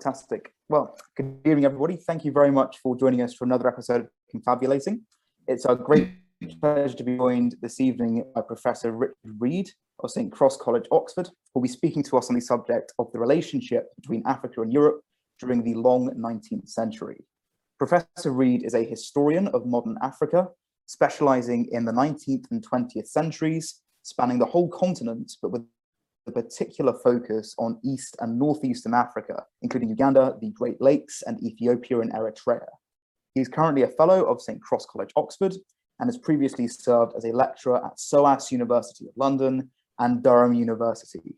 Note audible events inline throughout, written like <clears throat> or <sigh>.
Fantastic. Well, good evening, everybody. Thank you very much for joining us for another episode of Confabulating. It's our great pleasure to be joined this evening by Professor Richard Reid of St. Cross College, Oxford, who will be speaking to us on the subject of the relationship between Africa and Europe during the long 19th century. Professor Reid is a historian of modern Africa, specializing in the 19th and 20th centuries, spanning the whole continent, but with a particular focus on East and Northeastern Africa, including Uganda, the Great Lakes, and Ethiopia and Eritrea. He is currently a fellow of St. Cross College, Oxford, and has previously served as a lecturer at SOAS University of London and Durham University.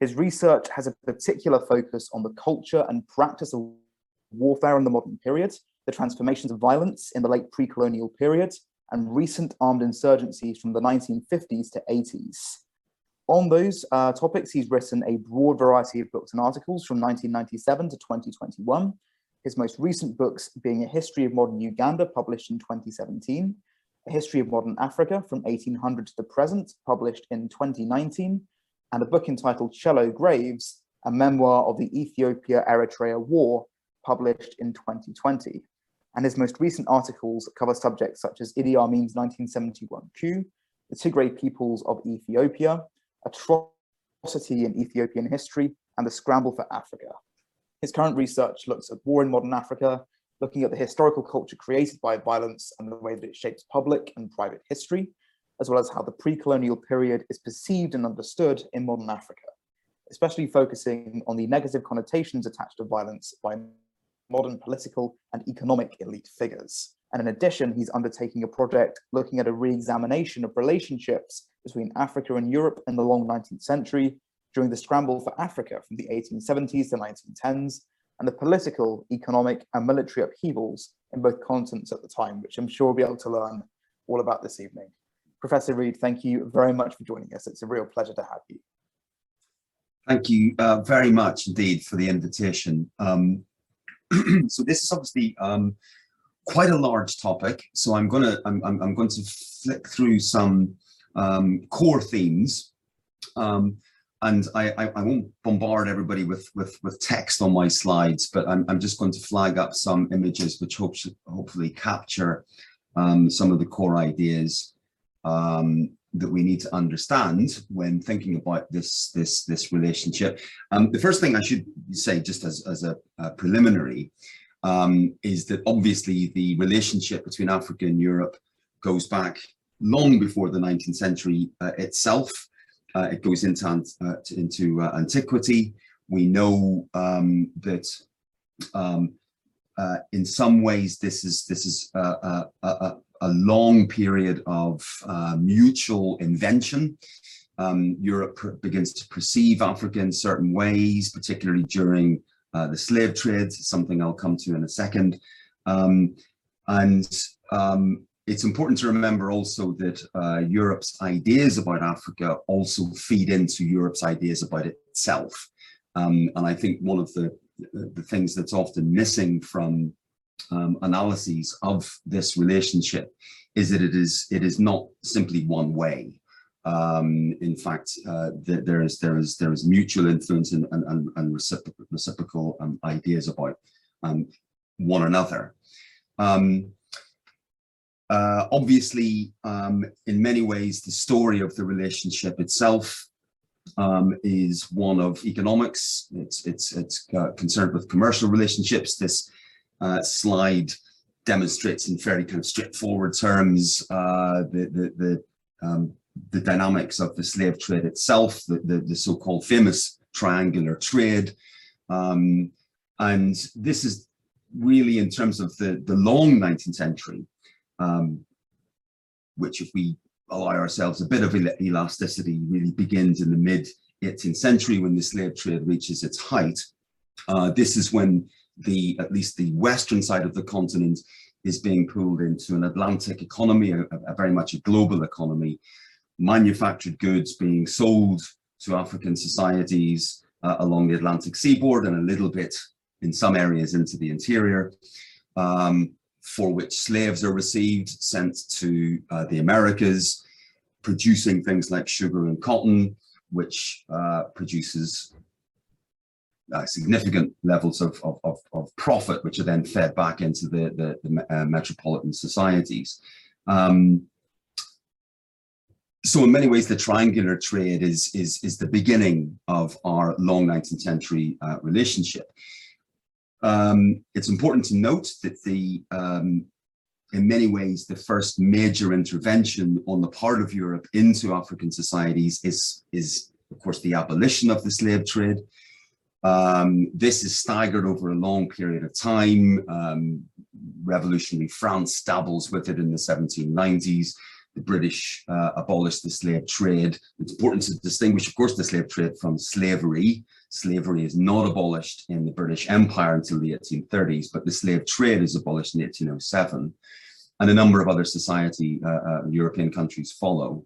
His research has a particular focus on the culture and practice of warfare in the modern period, the transformations of violence in the late pre-colonial period, and recent armed insurgencies from the 1950s to 80s. On those uh, topics, he's written a broad variety of books and articles from 1997 to 2021. His most recent books being A History of Modern Uganda, published in 2017, A History of Modern Africa from 1800 to the present, published in 2019, and a book entitled Shallow Graves, a memoir of the Ethiopia-Eritrea War, published in 2020. And his most recent articles cover subjects such as Idi Amin's 1971 coup, the Tigray peoples of Ethiopia, atrocity in Ethiopian history, and the scramble for Africa. His current research looks at war in modern Africa, looking at the historical culture created by violence and the way that it shapes public and private history, as well as how the pre-colonial period is perceived and understood in modern Africa, especially focusing on the negative connotations attached to violence by modern political and economic elite figures. And in addition, he's undertaking a project looking at a re-examination of relationships between Africa and Europe in the long 19th century during the scramble for Africa from the 1870s to 1910s and the political, economic and military upheavals in both continents at the time, which I'm sure we'll be able to learn all about this evening. Professor Reid, thank you very much for joining us. It's a real pleasure to have you. Thank you uh, very much indeed for the invitation. Um, <clears throat> so this is obviously um, quite a large topic. So I'm going to I'm, I'm, going to flick through some um, core themes. Um, and I, I, I, won't bombard everybody with, with, with text on my slides, but I'm, I'm just going to flag up some images which hope, hopefully capture um, some of the core ideas um, that we need to understand when thinking about this this this relationship. Um, the first thing I should say, just as, as a, a preliminary, um, is that obviously the relationship between Africa and Europe goes back long before the 19th century uh, itself. Uh, it goes into, uh, into uh, antiquity. We know um, that um, uh, in some ways this is this is a, a, a long period of mutual invention. Um, Europe begins to perceive Africa in certain ways, particularly during the slave trade, something I'll come to in a second. Um, and um, it's important to remember also that uh, Europe's ideas about Africa also feed into Europe's ideas about itself. Um, and I think one of the, the things that's often missing from um, analyses of this relationship is that it is it is not simply one way. Um, in fact, uh, there is there is there is mutual influence and and, and reciprocal, reciprocal um, ideas about um, one another. Um, uh, obviously, um, in many ways, the story of the relationship itself um, is one of economics. It's it's it's uh, concerned with commercial relationships. This uh, slide demonstrates in fairly kind of straightforward terms uh, the the the, um, the, dynamics of the slave trade itself, the the, the so-called famous triangular trade, um, and this is really in terms of the the long 19th century um, which if we allow ourselves a bit of elasticity really begins in the mid 18th century when the slave trade reaches its height. Uh, this is when the at least the western side of the continent is being pulled into an Atlantic economy, a, a very much a global economy, manufactured goods being sold to African societies uh, along the Atlantic seaboard and a little bit in some areas into the interior. Um, for which slaves are received, sent to uh, the Americas, producing things like sugar and cotton, which uh, produces uh, significant levels of, of, of, of, profit, which are then fed back into the, the, the uh, metropolitan societies. Um, so in many ways, the triangular trade is, is, is the beginning of our long 19th century uh, relationship. Um, it's important to note that the, um, in many ways, the first major intervention on the part of Europe into African societies is, is of course, the abolition of the slave trade. Um, this is staggered over a long period of time. Um, revolutionary France dabbles with it in the 1790s. The British uh, abolished the slave trade. It's important to distinguish, of course, the slave trade from slavery. Slavery is not abolished in the British Empire until the 1830s, but the slave trade is abolished in 1807. And a number of other society, uh, uh, European countries follow.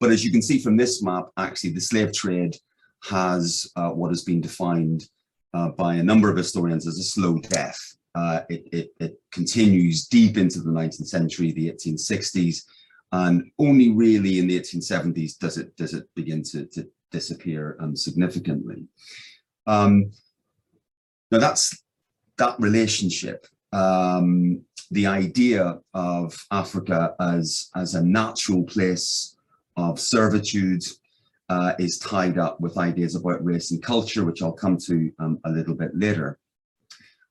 But as you can see from this map, actually the slave trade has uh, what has been defined uh, by a number of historians as a slow death. Uh, it, it, it, continues deep into the 19th century, the 1860s, and only really in the 1870s does it does it begin to, to disappear um, significantly. Um, now that's that relationship, um, the idea of Africa as, as a natural place of servitude uh, is tied up with ideas about race and culture, which I'll come to um, a little bit later.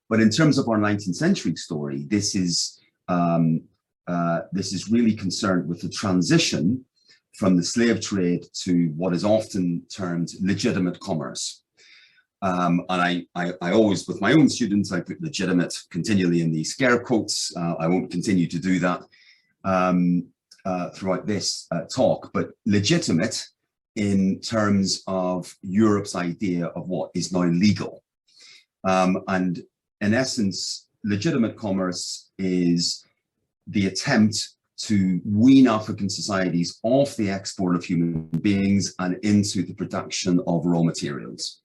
But in terms of our 19th century story, this is um, uh, this is really concerned with the transition from the slave trade to what is often termed legitimate commerce. Um, and I, I, I, always, with my own students, I put legitimate continually in the scare quotes. Uh, I won't continue to do that. Um, uh, throughout this uh, talk, but legitimate in terms of Europe's idea of what is now legal. Um, and in essence, legitimate commerce is the attempt to wean African societies off the export of human beings and into the production of raw materials.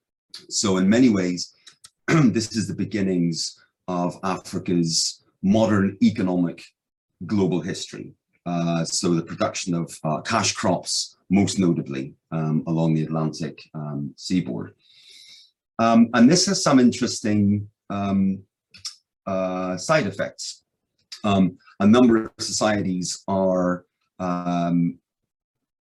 So in many ways, <clears throat> this is the beginnings of Africa's modern economic global history. Uh, so the production of uh, cash crops, most notably um, along the Atlantic um, seaboard. Um, and this has some interesting um, uh, side effects. Um, a number of societies are um,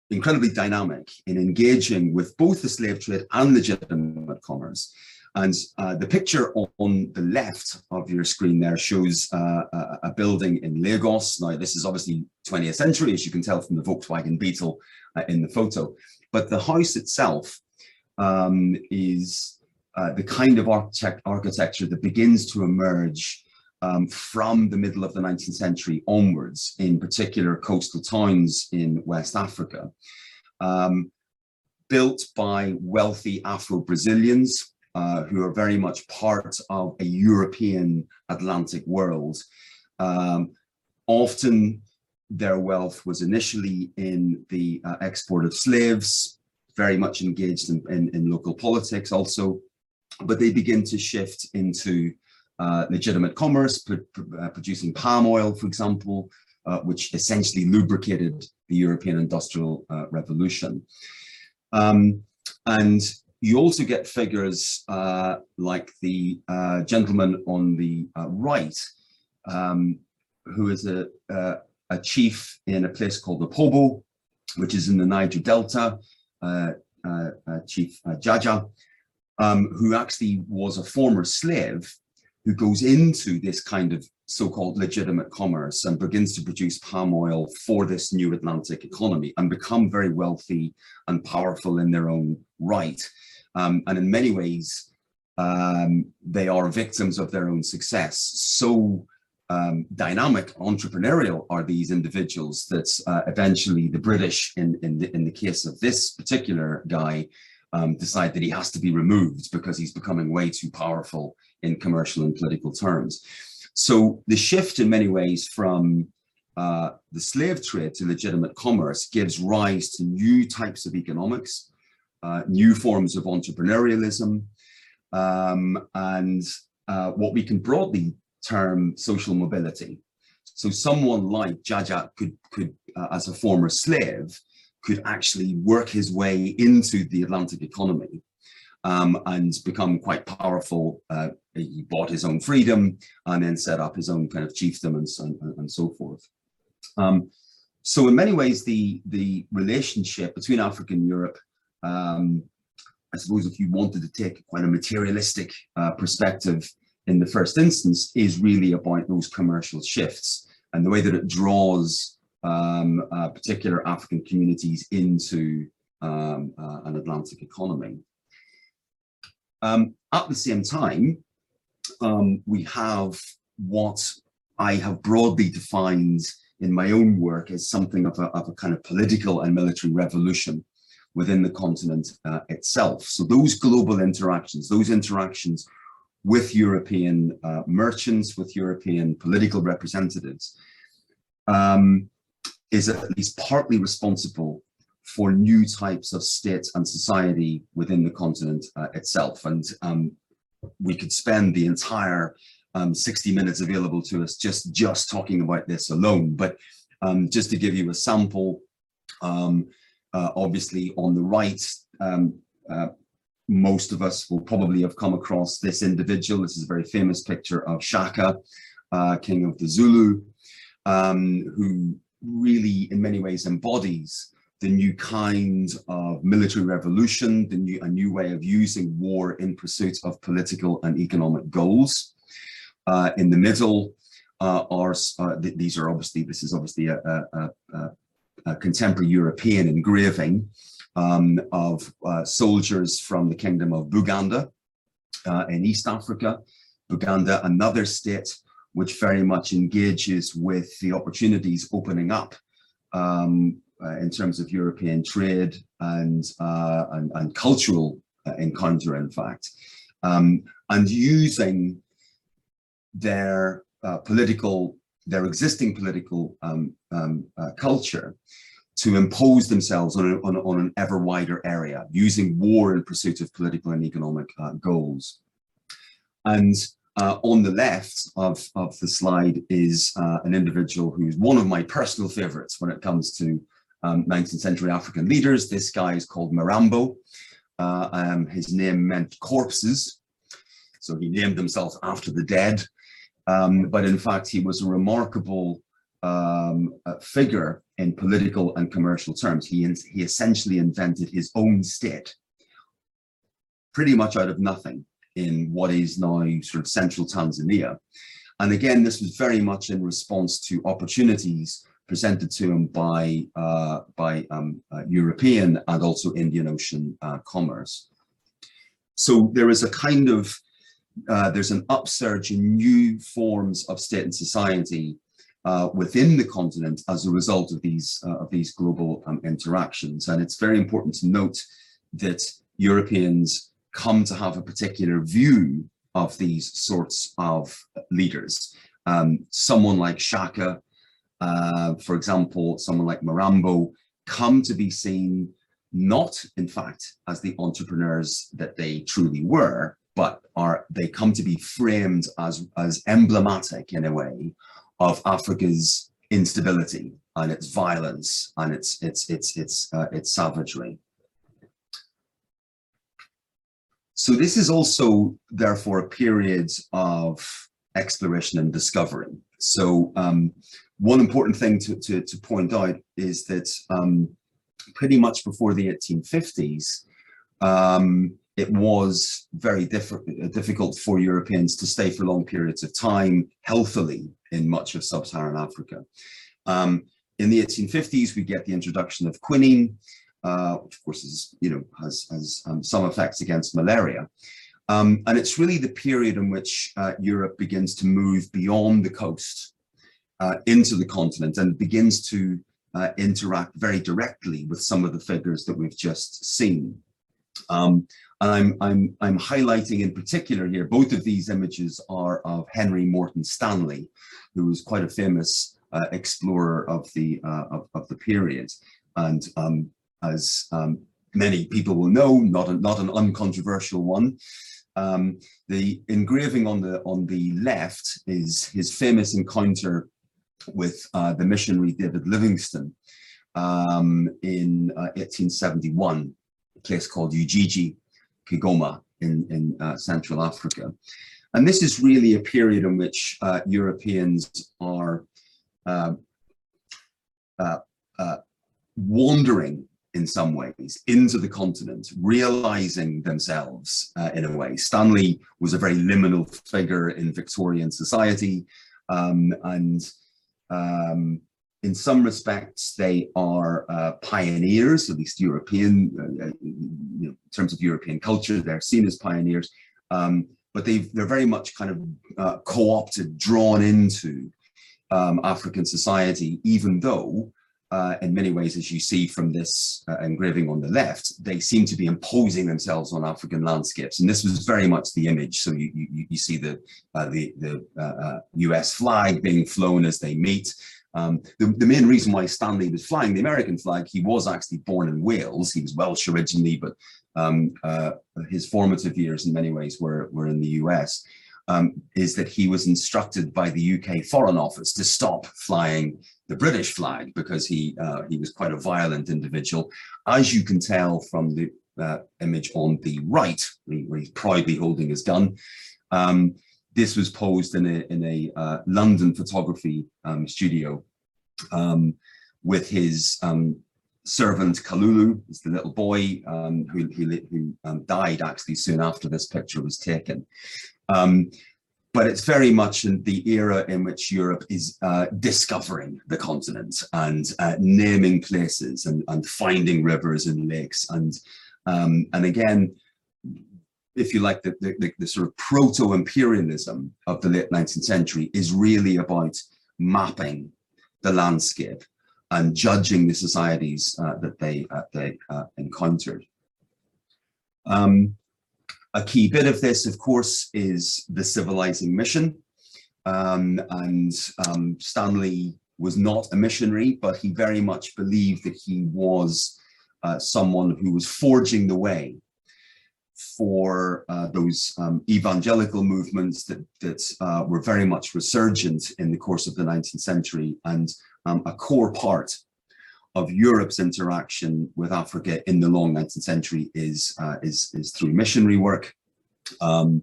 incredibly dynamic in engaging with both the slave trade and legitimate commerce. And uh, the picture on the left of your screen there shows uh, a, building in Lagos. Now, this is obviously 20th century, as you can tell from the Volkswagen Beetle uh, in the photo. But the house itself um, is uh, the kind of architect architecture that begins to emerge um, from the middle of the 19th century onwards, in particular coastal towns in West Africa. Um, built by wealthy Afro-Brazilians uh, who are very much part of a European Atlantic world. Um, often their wealth was initially in the uh, export of slaves, very much engaged in, in, in, local politics also, but they begin to shift into uh, legitimate commerce, pr pr uh, producing palm oil, for example, uh, which essentially lubricated the European Industrial uh, Revolution. Um, and you also get figures like the gentleman on the right, um, who is a, a chief in a place called Opobo, which is in the Niger Delta, Chief Jaja, um, who actually was a former slave who goes into this kind of so-called legitimate commerce and begins to produce palm oil for this new Atlantic economy and become very wealthy and powerful in their own right. Um, and in many ways, um, they are victims of their own success. So um, dynamic, entrepreneurial are these individuals that uh, eventually the British, in, in, the, in the case of this particular guy, um, decide that he has to be removed because he's becoming way too powerful in commercial and political terms. So the shift in many ways from uh, the slave trade to legitimate commerce gives rise to new types of economics, uh, new forms of entrepreneurialism, um, and uh, what we can broadly term social mobility. So someone like Jaja could, could uh, as a former slave, could actually work his way into the Atlantic economy um, and become quite powerful. Uh, he bought his own freedom and then set up his own kind of chiefdom and, and, and so forth. Um, so in many ways, the, the relationship between Africa and Europe, um, I suppose if you wanted to take quite a materialistic uh, perspective in the first instance, is really about those commercial shifts and the way that it draws um, uh, particular African communities into um, uh, an Atlantic economy. Um, at the same time, um, we have what I have broadly defined in my own work as something of a, of a kind of political and military revolution within the continent uh, itself. So those global interactions, those interactions with European uh, merchants, with European political representatives, um, is at least partly responsible for new types of state and society within the continent uh, itself. And um, we could spend the entire um, 60 minutes available to us just, just talking about this alone. But um, just to give you a sample, um, uh, obviously on the right, um, uh, most of us will probably have come across this individual. This is a very famous picture of Shaka, uh, king of the Zulu, um, who really in many ways embodies the new kind of military revolution, the new, a new way of using war in pursuit of political and economic goals. Uh, in the middle uh, are, uh, th these are obviously, this is obviously a, a, a, a contemporary European engraving um, of uh, soldiers from the kingdom of Buganda uh, in East Africa. Buganda, another state which very much engages with the opportunities opening up um, uh, in terms of European trade and, uh, and, and, cultural uh, encounter, in fact, um, and using their uh, political, their existing political um, um, uh, culture to impose themselves on, a, on, on, an ever wider area, using war in pursuit of political and economic goals. And uh, on the left of, of the slide is uh, an individual who's one of my personal favorites when it comes to um, 19th century African leaders. This guy is called Mirambo. Uh, um, his name meant corpses. So he named himself after the dead. Um, but in fact, he was a remarkable um, uh, figure in political and commercial terms. He, he essentially invented his own state, pretty much out of nothing in what is now sort of central Tanzania. And again, this was very much in response to opportunities presented to him by, uh, by um, uh, European and also Indian Ocean uh, commerce. So there is a kind of, uh, there's an upsurge in new forms of state and society uh, within the continent as a result of these, uh, of these global um, interactions. And it's very important to note that Europeans come to have a particular view of these sorts of leaders. Um, someone like Shaka, uh, for example, someone like Mirambo, come to be seen not, in fact, as the entrepreneurs that they truly were, but are they come to be framed as, as emblematic in a way of Africa's instability and its violence and its its its its uh, its savagery. So this is also, therefore, a period of exploration and discovery. So um, one important thing to, to, to, point out is that um, pretty much before the 1850s, um, it was very diff difficult for Europeans to stay for long periods of time healthily in much of sub-Saharan Africa. Um, in the 1850s, we get the introduction of quinine, uh, which of course is, you know, has, has um, some effects against malaria. Um, and it's really the period in which uh, Europe begins to move beyond the coast uh, into the continent and begins to uh, interact very directly with some of the figures that we've just seen. Um, and I'm, I'm, I'm highlighting in particular here, both of these images are of Henry Morton Stanley, who was quite a famous uh, explorer of the, of, of the period. And um, as um, many people will know, not, a, not an uncontroversial one. Um, the engraving on the, on the left is his famous encounter with uh, the missionary David Livingstone um, in uh, 1871, a place called Ujiji Kigoma in, in uh, Central Africa. And this is really a period in which uh, Europeans are uh, uh, wandering in some ways into the continent, realizing themselves uh, in a way. Stanley was a very liminal figure in Victorian society, um, and um, in some respects, they are uh, pioneers, at least European, uh, uh, you know, in terms of European culture, they're seen as pioneers, um, but they they're very much kind of uh, co-opted, drawn into um, African society, even though uh, in many ways, as you see from this uh, engraving on the left, they seem to be imposing themselves on African landscapes. And this was very much the image. So you, you, you see the, uh, the, the US uh, flag being flown as they meet. Um, the, the, main reason why Stanley was flying the American flag, he was actually born in Wales. He was Welsh originally, but um, uh, his formative years in many ways were, were in the US. Um, is that he was instructed by the UK Foreign Office to stop flying the British flag because he uh, he was quite a violent individual, as you can tell from the uh, image on the right, where he's proudly holding his gun. Um, this was posed in a in a uh, London photography um, studio um, with his um, servant Kalulu, is the little boy um, who who, who died actually soon after this picture was taken. Um, but it's very much in the era in which Europe is uh, discovering the continent and uh, naming places and, and finding rivers and lakes. And, um, and again, if you like, the, the, the sort of proto-imperialism of the late 19th century is really about mapping the landscape and judging the societies uh, that they, uh, they uh, encountered. Um, a key bit of this, of course, is the civilizing mission. Um, and um, Stanley was not a missionary, but he very much believed that he was uh, someone who was forging the way for uh, those um, evangelical movements that, that uh, were very much resurgent in the course of the 19th century and um, a core part of Europe's interaction with Africa in the long 19th century is uh, is is through missionary work, um,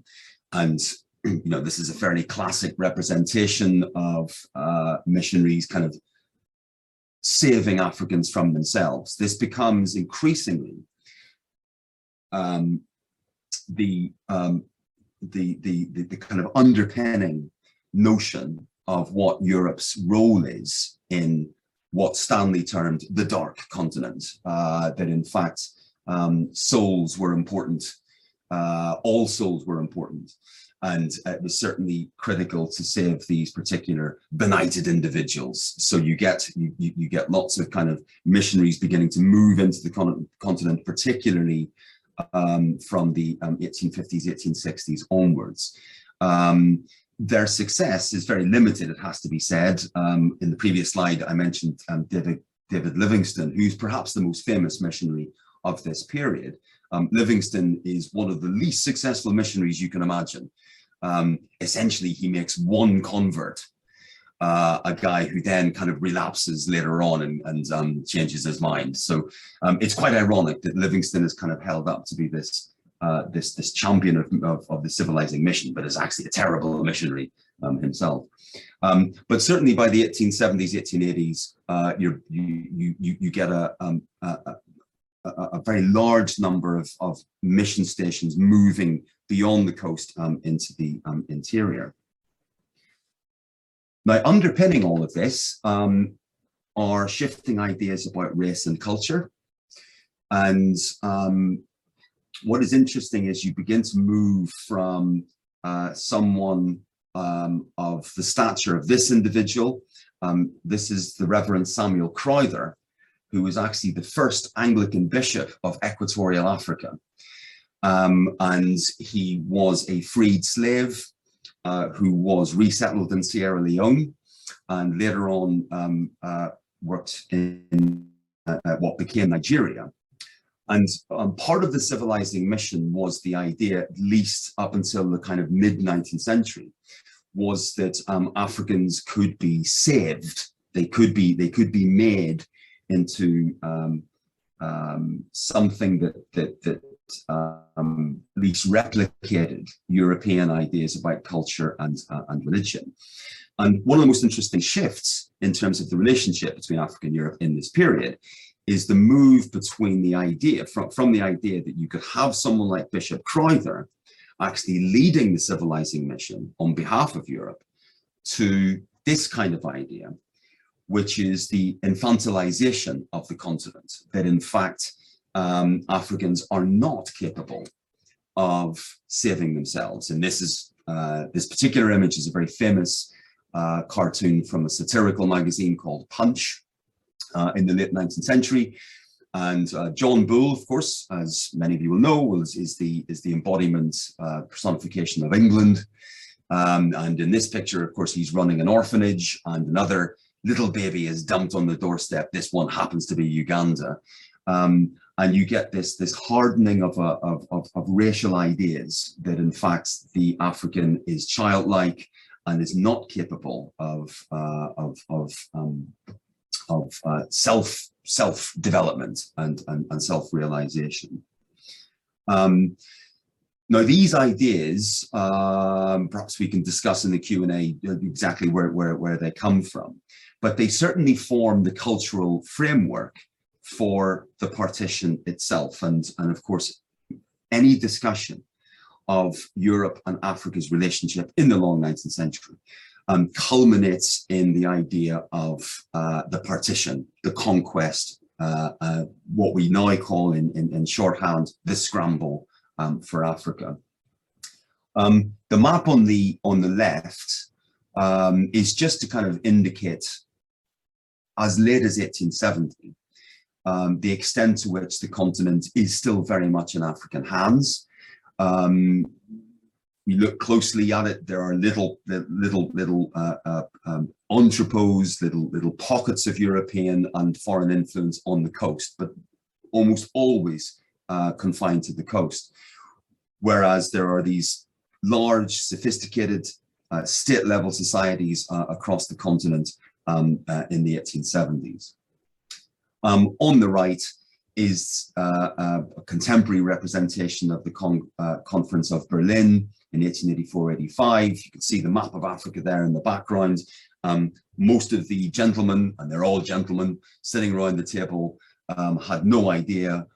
and <clears throat> you know this is a fairly classic representation of uh, missionaries kind of saving Africans from themselves. This becomes increasingly um, the, um, the, the the the kind of underpinning notion of what Europe's role is in what Stanley termed the dark continent, uh, that in fact um, souls were important, uh, all souls were important. And it was certainly critical to save these particular benighted individuals. So you get you, you get lots of kind of missionaries beginning to move into the con continent, particularly um, from the um, 1850s, 1860s onwards. Um, their success is very limited, it has to be said. Um, in the previous slide, I mentioned um, David, David Livingstone, who's perhaps the most famous missionary of this period. Um, Livingstone is one of the least successful missionaries you can imagine. Um, essentially, he makes one convert, uh, a guy who then kind of relapses later on and, and um, changes his mind. So um, it's quite ironic that Livingstone is kind of held up to be this uh, this this champion of, of, of, the civilizing mission, but is actually a terrible missionary um, himself. Um, but certainly by the 1870s, 1880s, uh, you you you you get a, um, a, a, a, very large number of, of mission stations moving beyond the coast um, into the um, interior. Now, underpinning all of this um, are shifting ideas about race and culture. And um, what is interesting is you begin to move from uh, someone um, of the stature of this individual. Um, this is the Reverend Samuel Crowther, who was actually the first Anglican bishop of Equatorial Africa. Um, and he was a freed slave uh, who was resettled in Sierra Leone and later on um, uh, worked in uh, what became Nigeria. And um, part of the civilizing mission was the idea, at least up until the kind of mid 19th century, was that um, Africans could be saved. They could be they could be made into um, um, something that that that um, at least replicated European ideas about culture and uh, and religion. And one of the most interesting shifts in terms of the relationship between Africa and Europe in this period is the move between the idea from, from the idea that you could have someone like Bishop Crowther actually leading the civilizing mission on behalf of Europe to this kind of idea, which is the infantilization of the continent, that in fact, um, Africans are not capable of saving themselves. And this is, uh, this particular image is a very famous uh, cartoon from a satirical magazine called Punch uh, in the late 19th century. And uh, John Bull, of course, as many of you will know, is, is the, is the embodiment uh, personification of England. Um, and in this picture, of course, he's running an orphanage and another little baby is dumped on the doorstep. This one happens to be Uganda. Um, and you get this, this hardening of, a, of, of, of racial ideas that in fact the African is childlike and is not capable of, uh, of, of, um, of uh, self, self-development and, and, and self-realization. Um, now, these ideas, um, perhaps we can discuss in the Q&A exactly where, where, where they come from, but they certainly form the cultural framework for the partition itself. And, and of course, any discussion of Europe and Africa's relationship in the long 19th century um, culminates in the idea of uh, the partition, the conquest, uh, uh, what we now call in, in, in shorthand, the scramble um, for Africa. Um, the map on the, on the left um, is just to kind of indicate as late as 1870, um, the extent to which the continent is still very much in African hands. We look closely at it, there are little, little, little uh, uh, um, entrepôts, little, little pockets of European and foreign influence on the coast, but almost always uh, confined to the coast. Whereas there are these large, sophisticated uh, state-level societies uh, across the continent um, uh, in the 1870s. Um, on the right, is uh, a contemporary representation of the uh, Conference of Berlin in 1884-85. You can see the map of Africa there in the background. Um, most of the gentlemen, and they're all gentlemen, sitting around the table um, had no idea,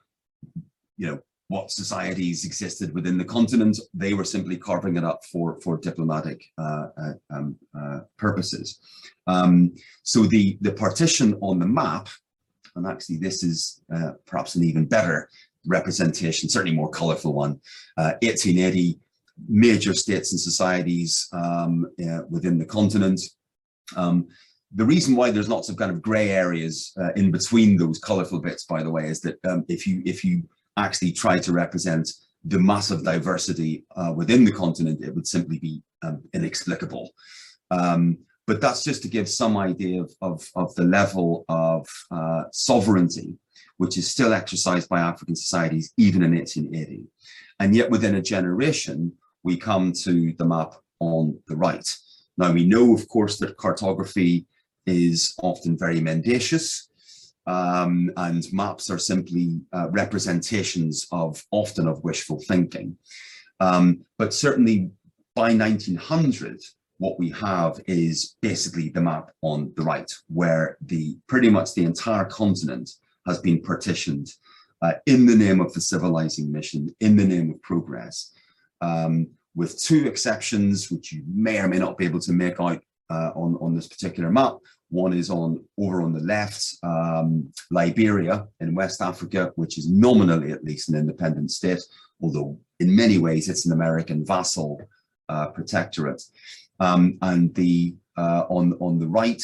you know, what societies existed within the continent. They were simply carving it up for, for diplomatic uh, uh, um, uh, purposes. Um, so the, the partition on the map and actually this is uh, perhaps an even better representation, certainly more colorful one. Uh, 1880, major states and societies um, uh, within the continent. Um, the reason why there's lots of kind of gray areas uh, in between those colorful bits, by the way, is that um, if you if you actually try to represent the massive diversity uh, within the continent, it would simply be um, inexplicable. Um, but that's just to give some idea of, of, of the level of uh, sovereignty, which is still exercised by African societies, even in 1880. And yet within a generation, we come to the map on the right. Now we know, of course, that cartography is often very mendacious, um, and maps are simply uh, representations of often of wishful thinking. Um, but certainly by 1900, what we have is basically the map on the right, where the pretty much the entire continent has been partitioned uh, in the name of the civilizing mission, in the name of progress, um, with two exceptions, which you may or may not be able to make out uh, on, on this particular map. One is on over on the left, um, Liberia in West Africa, which is nominally at least an independent state, although in many ways it's an American vassal uh, protectorate. Um, and the uh, on on the right,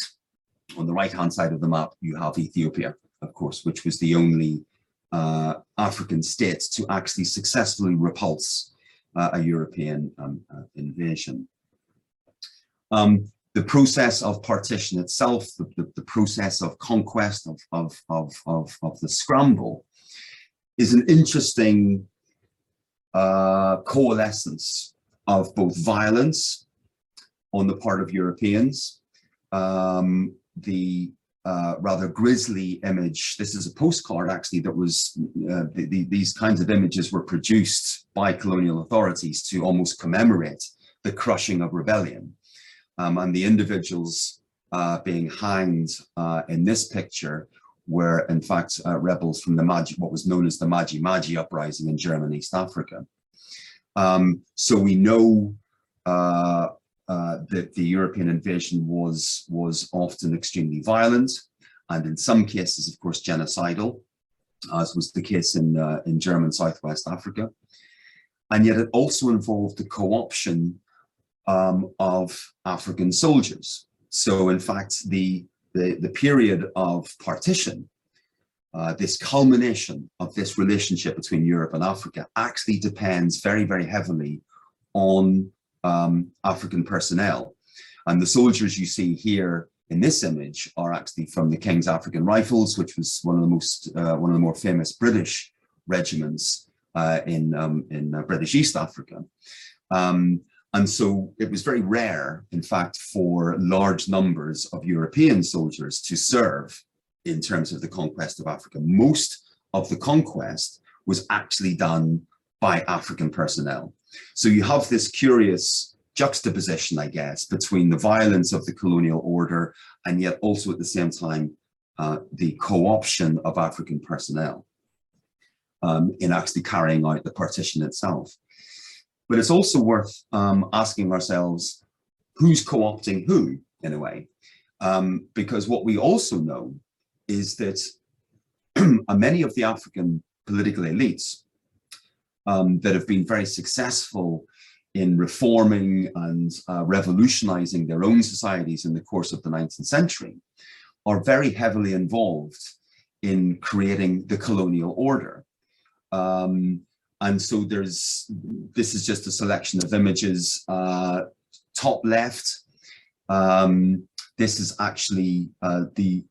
on the right hand side of the map, you have Ethiopia, of course, which was the only uh, African state to actually successfully repulse uh, a European um, uh, invasion. Um, the process of partition itself, the, the, the process of conquest of, of, of, of, of the scramble is an interesting uh, coalescence of both violence on the part of Europeans, um, the uh, rather grisly image. This is a postcard actually that was, uh, the, the, these kinds of images were produced by colonial authorities to almost commemorate the crushing of rebellion. Um, and the individuals uh, being hanged uh, in this picture were in fact uh, rebels from the Maji, what was known as the Maji Maji uprising in German East Africa. Um, so we know uh, that the European invasion was, was often extremely violent and in some cases, of course, genocidal, as was the case in, uh, in German Southwest Africa. And yet it also involved the co-option um, of African soldiers. So in fact, the, the, the period of partition, uh, this culmination of this relationship between Europe and Africa actually depends very, very heavily on um, African personnel. And the soldiers you see here in this image are actually from the King's African Rifles, which was one of the most, uh, one of the more famous British regiments uh, in, um, in uh, British East Africa. Um, and so it was very rare, in fact, for large numbers of European soldiers to serve in terms of the conquest of Africa. Most of the conquest was actually done by African personnel. So you have this curious juxtaposition, I guess, between the violence of the colonial order and yet also at the same time uh, the co-option of African personnel um, in actually carrying out the partition itself. But it's also worth um, asking ourselves, who's co-opting who in a way? Um, because what we also know is that <clears throat> many of the African political elites um, that have been very successful in reforming and uh, revolutionizing their own societies in the course of the 19th century are very heavily involved in creating the colonial order. Um, and so there's, this is just a selection of images, uh, top left. Um, this is actually uh, the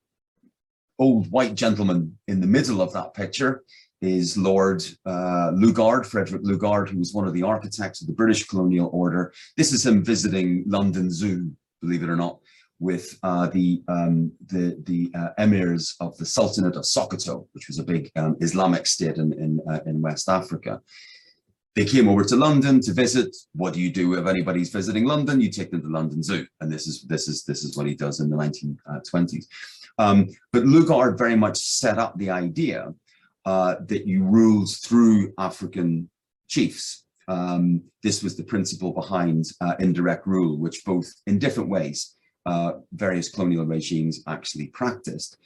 old white gentleman in the middle of that picture is Lord uh, Lugard, Frederick Lugard, who was one of the architects of the British colonial order. This is him visiting London Zoo, believe it or not, with uh, the, um, the, the uh, emirs of the Sultanate of Sokoto, which was a big um, Islamic state in, in, uh, in West Africa. They came over to London to visit. What do you do if anybody's visiting London? You take them to London Zoo. And this is, this is, this is what he does in the 1920s. Um, but Lugard very much set up the idea uh, that you ruled through African chiefs. Um, this was the principle behind uh, indirect rule, which both in different ways uh, various colonial regimes actually practiced.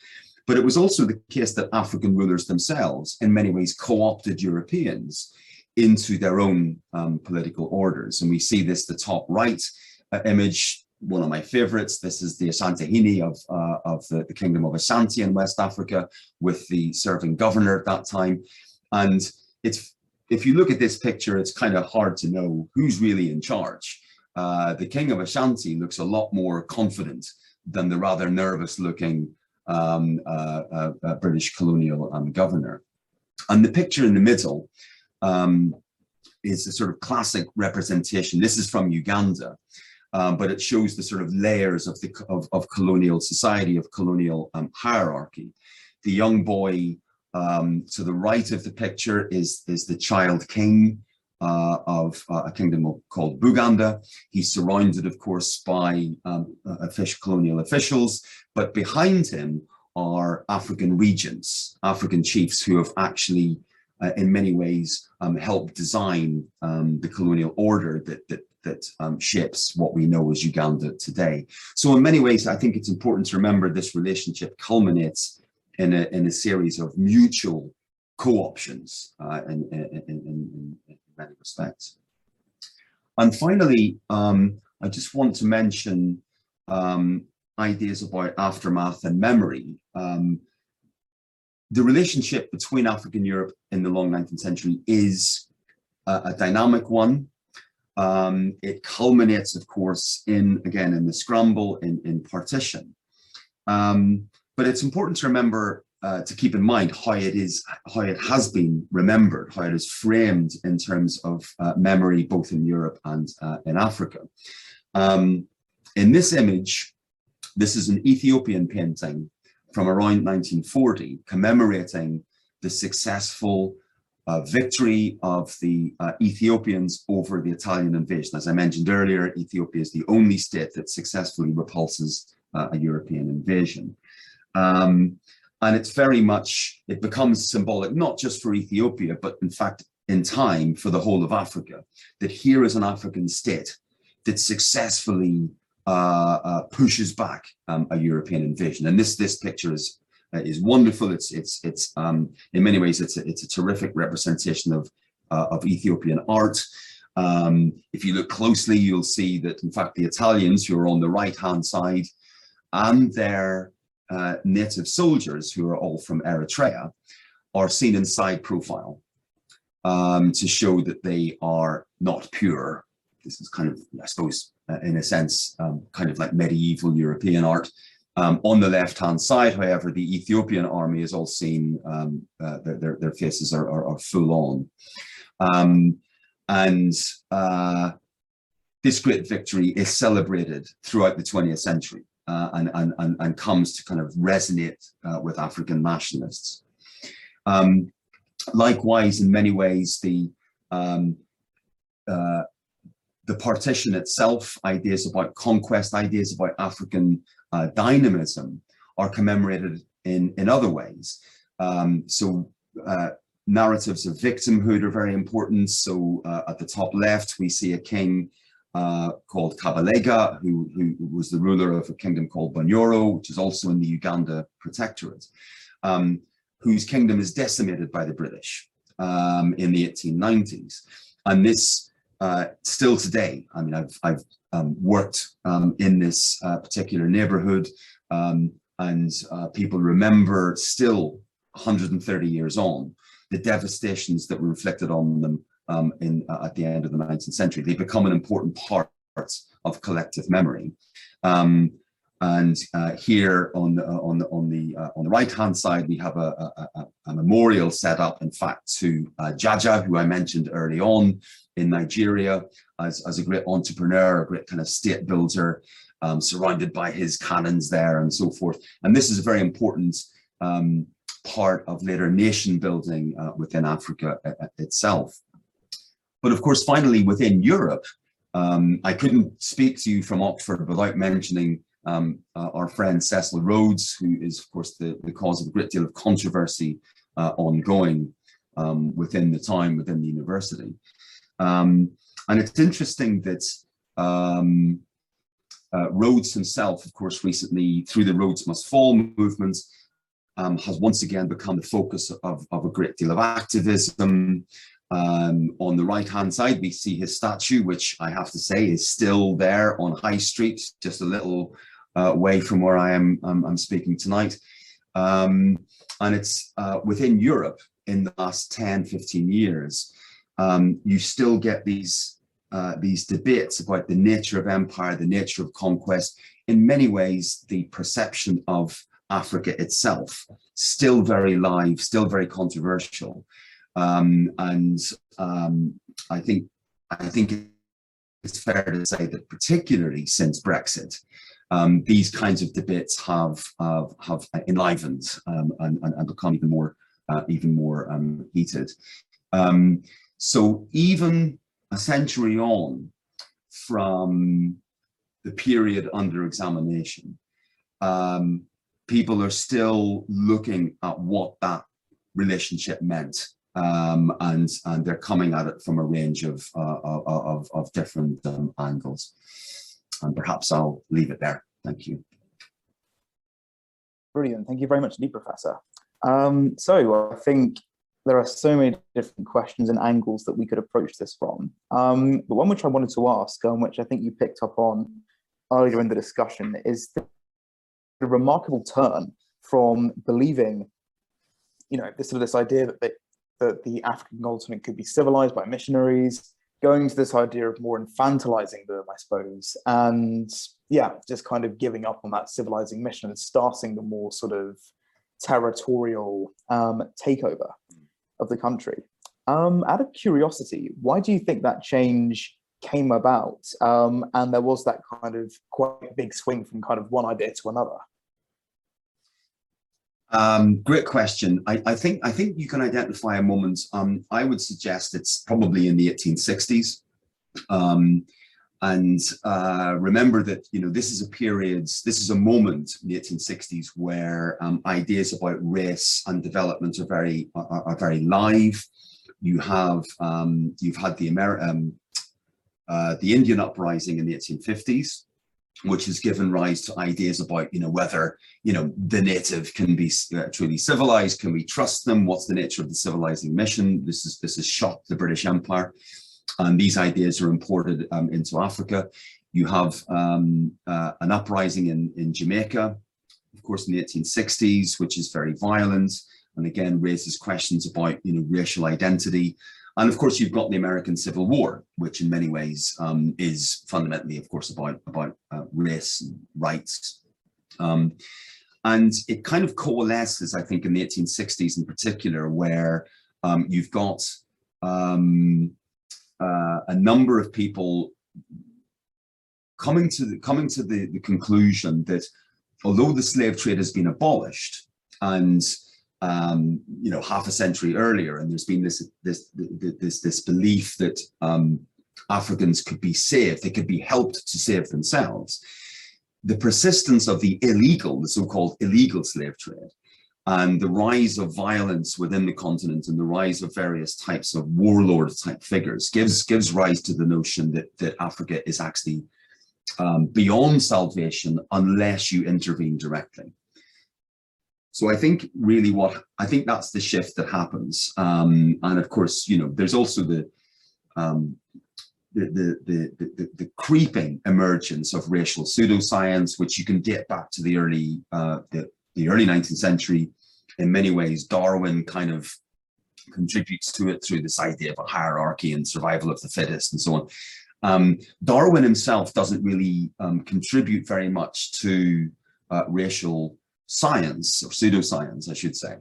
But it was also the case that African rulers themselves in many ways co-opted Europeans into their own um, political orders. And we see this, the top right uh, image one of my favorites. This is the Asantehene of, uh, of the, the, Kingdom of Asante in West Africa with the serving governor at that time. And it's if you look at this picture, it's kind of hard to know who's really in charge. Uh, the King of Ashanti looks a lot more confident than the rather nervous looking um, uh, uh, uh British colonial um, governor. And the picture in the middle um, is a sort of classic representation. This is from Uganda um, but it shows the sort of layers of the of, of colonial society, of colonial um, hierarchy. The young boy um, to the right of the picture is, is the child king uh, of uh, a kingdom called Buganda. He's surrounded, of course, by um, official colonial officials, but behind him are African regents, African chiefs who have actually, uh, in many ways, um, helped design um, the colonial order that, that that um, shapes what we know as Uganda today. So in many ways, I think it's important to remember this relationship culminates in a, in a series of mutual co-options uh, in, in, in, in, many respects. And finally, um, I just want to mention um, ideas about aftermath and memory. Um, the relationship between African Europe in the long 19th century is a, a dynamic one. Um, it culminates, of course, in, again, in the scramble, in, in partition. Um, but it's important to remember, uh, to keep in mind how it is, how it has been remembered, how it is framed in terms of uh, memory, both in Europe and uh, in Africa. Um, in this image, this is an Ethiopian painting from around 1940 commemorating the successful uh, victory of the uh, Ethiopians over the Italian invasion. As I mentioned earlier, Ethiopia is the only state that successfully repulses uh, a European invasion. Um, and it's very much, it becomes symbolic, not just for Ethiopia, but in fact, in time for the whole of Africa, that here is an African state that successfully uh, uh, pushes back um, a European invasion. And this, this picture is is wonderful. It's it's it's um, in many ways it's a, it's a terrific representation of uh, of Ethiopian art. Um, if you look closely, you'll see that in fact the Italians who are on the right hand side and their uh, native soldiers who are all from Eritrea are seen in side profile um, to show that they are not pure. This is kind of, I suppose, uh, in a sense, um, kind of like medieval European art. Um, on the left-hand side, however, the Ethiopian army is all seen, um, uh, their, their, their, faces are, are, are full on. Um, and uh, this great victory is celebrated throughout the 20th century uh, and, and, and, and, comes to kind of resonate uh, with African nationalists. Um, likewise, in many ways, the um, uh, the partition itself, ideas about conquest, ideas about African uh, dynamism are commemorated in, in other ways. Um, so uh, narratives of victimhood are very important. So uh, at the top left, we see a king uh, called Kabalega, who, who was the ruler of a kingdom called Bunyoro, which is also in the Uganda Protectorate, um, whose kingdom is decimated by the British um, in the 1890s. And this uh, still today, I mean, I've, I've um, worked um, in this uh, particular neighborhood um, and uh, people remember still 130 years on the devastations that were inflicted on them um, in, uh, at the end of the 19th century. They become an important part of collective memory. Um, and uh, here on the, on the, on the, uh, on the right hand side, we have a, a, a, memorial set up, in fact, to uh, Jaja, who I mentioned early on in Nigeria as, as a great entrepreneur, a great kind of state builder, um, surrounded by his cannons there and so forth. And this is a very important um, part of later nation building uh, within Africa uh, itself. But of course, finally, within Europe, um, I couldn't speak to you from Oxford without mentioning um, uh, our friend Cecil Rhodes, who is, of course, the, the cause of a great deal of controversy uh, ongoing um, within the time within the university. Um, and it's interesting that um, uh, Rhodes himself, of course, recently through the Rhodes Must Fall movement, um, has once again become the focus of, of a great deal of activism. Um, on the right hand side, we see his statue, which I have to say is still there on High Street, just a little uh, way from where I am I'm, I'm speaking tonight. Um, and it's uh, within Europe in the last 10, 15 years, um, you still get these uh, these debates about the nature of empire, the nature of conquest. In many ways, the perception of Africa itself still very live, still very controversial, um, and um, I think I think it's fair to say that particularly since Brexit, um, these kinds of debates have have, have enlivened um, and, and, become even more uh, even more um, heated. Um, so even a century on from the period under examination, um, people are still looking at what that relationship meant. Um, and and they're coming at it from a range of uh, of, of different um, angles. And perhaps I'll leave it there. Thank you. Brilliant. Thank you very much, Lee Professor. Um, so I think there are so many different questions and angles that we could approach this from. Um, but one which I wanted to ask, um, which I think you picked up on earlier in the discussion, is the, the remarkable turn from believing, you know, this sort of this idea that, they, that the African continent could be civilized by missionaries, going to this idea of more infantilizing them, I suppose, and yeah, just kind of giving up on that civilizing mission and starting the more sort of territorial um, takeover of the country. Um, out of curiosity, why do you think that change came about? Um, and there was that kind of quite big swing from kind of one idea to another. Um, great question. I, I, think I think you can identify a moment. Um, I would suggest it's probably in the 1860s. And uh, remember that you know this is a period, this is a moment in the 1860s where um, ideas about race and development are very are, are very live. You have um, you've had the Ameri um, uh, the Indian uprising in the 1850s, which has given rise to ideas about you know whether you know the native can be uh, truly civilized, can we trust them? What's the nature of the civilizing mission? This is this has shocked the British Empire. And these ideas are imported um, into Africa. You have um, uh, an uprising in, in Jamaica, of course, in the 1860s, which is very violent and again raises questions about you know racial identity. And of course, you've got the American Civil War, which in many ways um, is fundamentally, of course, about about uh, race and rights. Um, and it kind of coalesces, I think, in the 1860s in particular, where um, you've got um, uh, a number of people coming to the, coming to the, the conclusion that although the slave trade has been abolished and um, you know half a century earlier and there's been this this this this belief that um, Africans could be saved they could be helped to save themselves the persistence of the illegal the so-called illegal slave trade and the rise of violence within the continent and the rise of various types of warlord type figures gives gives rise to the notion that that Africa is actually um, beyond salvation unless you intervene directly. So I think really what I think that's the shift that happens, um, and of course you know there's also the um, the, the, the, the, the creeping emergence of racial pseudoscience, which you can date back to the early uh, the the early 19th century. In many ways, Darwin kind of contributes to it through this idea of a hierarchy and survival of the fittest and so on. Um, Darwin himself doesn't really um, contribute very much to uh, racial science or pseudoscience, I should say.